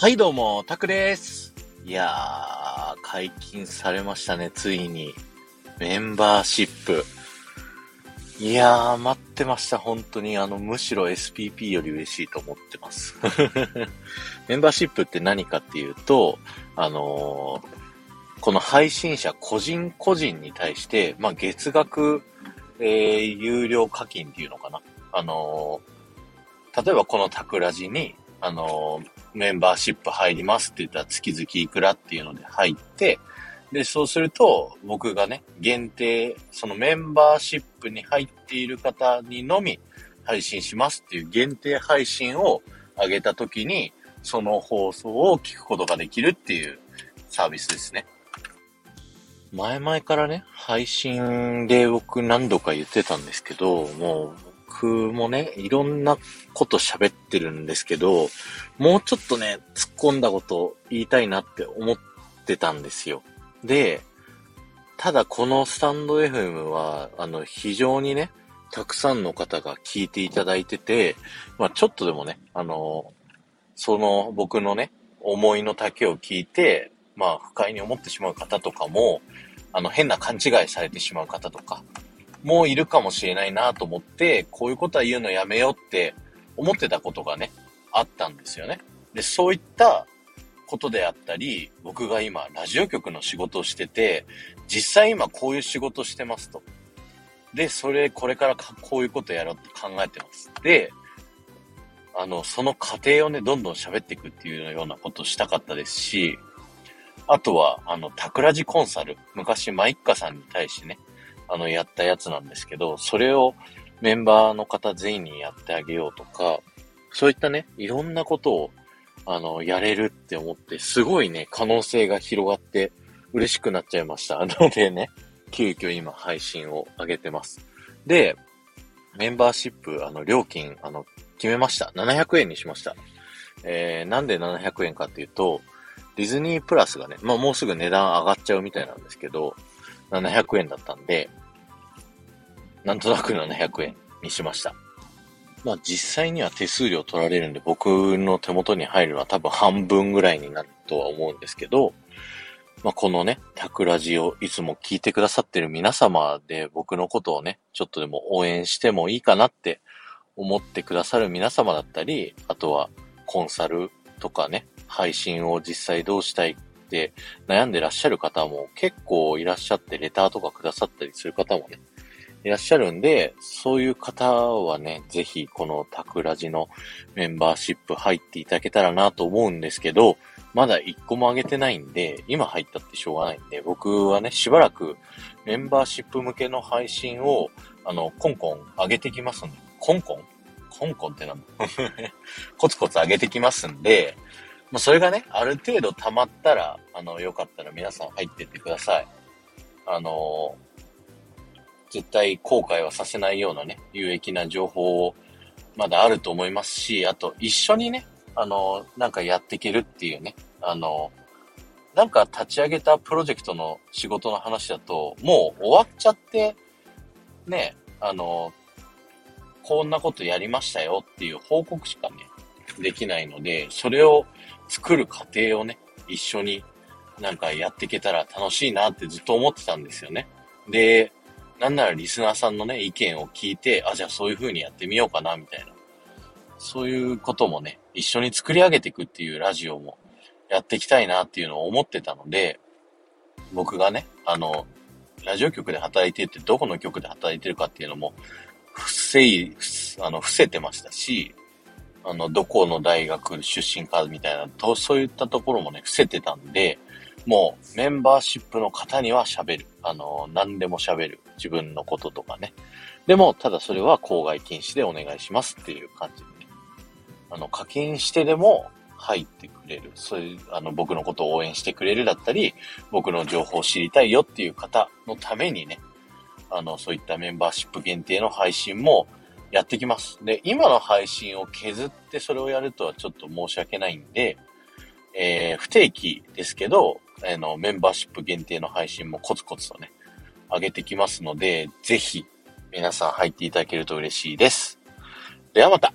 はい、どうも、タクです。いやー、解禁されましたね、ついに。メンバーシップ。いやー、待ってました、本当に。あの、むしろ SPP より嬉しいと思ってます。メンバーシップって何かっていうと、あのーこの配信者個人個人に対して、まあ、月額、えー、有料課金っていうのかな。あのー例えばこのタクラジに、あのーメンバーシップ入りますって言ったら月々いくらっていうので入って、で、そうすると僕がね、限定、そのメンバーシップに入っている方にのみ配信しますっていう限定配信を上げた時に、その放送を聞くことができるっていうサービスですね。前々からね、配信で僕何度か言ってたんですけど、もう僕もね、いろんなこと喋ってるんですけど、もうちょっとね、突っ込んだこと言いたいなって思ってたんですよ。で、ただこのスタンド FM は、あの、非常にね、たくさんの方が聞いていただいてて、まあちょっとでもね、あの、その僕のね、思いの丈を聞いて、まあ不快に思ってしまう方とかも、あの、変な勘違いされてしまう方とか、もういるかもしれないなと思って、こういうことは言うのやめようって思ってたことがね、あったんですよね。で、そういったことであったり、僕が今、ラジオ局の仕事をしてて、実際今こういう仕事してますと。で、それ、これからこういうことやろうって考えてます。で、あの、その過程をね、どんどん喋っていくっていうようなことをしたかったですし、あとは、あの、タクラジコンサル、昔マイッカさんに対してね、あの、やったやつなんですけど、それをメンバーの方全員にやってあげようとか、そういったね、いろんなことを、あの、やれるって思って、すごいね、可能性が広がって、嬉しくなっちゃいました。なのでね、急遽今配信を上げてます。で、メンバーシップ、あの、料金、あの、決めました。700円にしました。えー、なんで700円かっていうと、ディズニープラスがね、まあもうすぐ値段上がっちゃうみたいなんですけど、700円だったんで、なんとなく700円にしました。まあ実際には手数料取られるんで、僕の手元に入るのは多分半分ぐらいになるとは思うんですけど、まあこのね、タクラジをいつも聞いてくださってる皆様で僕のことをね、ちょっとでも応援してもいいかなって思ってくださる皆様だったり、あとはコンサルとかね、配信を実際どうしたいって悩んでらっしゃる方も結構いらっしゃって、レターとかくださったりする方もね、いらっしゃるんで、そういう方はね、ぜひこのタクラジのメンバーシップ入っていただけたらなと思うんですけど、まだ一個も上げてないんで、今入ったってしょうがないんで、僕はね、しばらくメンバーシップ向けの配信を、あの、コンコン上げてきますんで、コンコン？コンコンってなんだ？コツコツ上げてきますんで、まあ、それがね、ある程度溜まったら、あの、よかったら皆さん入ってってください。あの絶対後悔はさせないようなね、有益な情報をまだあると思いますし、あと一緒にね、あのなんかやっていけるっていうね、あのなんか立ち上げたプロジェクトの仕事の話だと、もう終わっちゃって、ね、あのこんなことやりましたよっていう報告しかね、できないので、それを作る過程をね、一緒になんかやっていけたら楽しいなってずっと思ってたんですよね。で、なんならリスナーさんのね、意見を聞いて、あ、じゃあそういう風にやってみようかな、みたいな。そういうこともね、一緒に作り上げていくっていうラジオもやっていきたいなっていうのを思ってたので、僕がね、あの、ラジオ局で働いてってどこの局で働いてるかっていうのも、不正、あの、伏せてましたし、あの、どこの大学出身かみたいな、とそういったところもね、伏せてたんで、もうメンバーシップの方には喋る。あの、何でも喋る。自分のこととかね。でも、ただそれは公害禁止でお願いしますっていう感じでね。あの、課金してでも入ってくれる。そういう、あの、僕のことを応援してくれるだったり、僕の情報を知りたいよっていう方のためにね、あの、そういったメンバーシップ限定の配信もやってきます。で、今の配信を削ってそれをやるとはちょっと申し訳ないんで、えー、不定期ですけど、あの、メンバーシップ限定の配信もコツコツとね、上げてきますので、ぜひ、皆さん入っていただけると嬉しいです。ではまた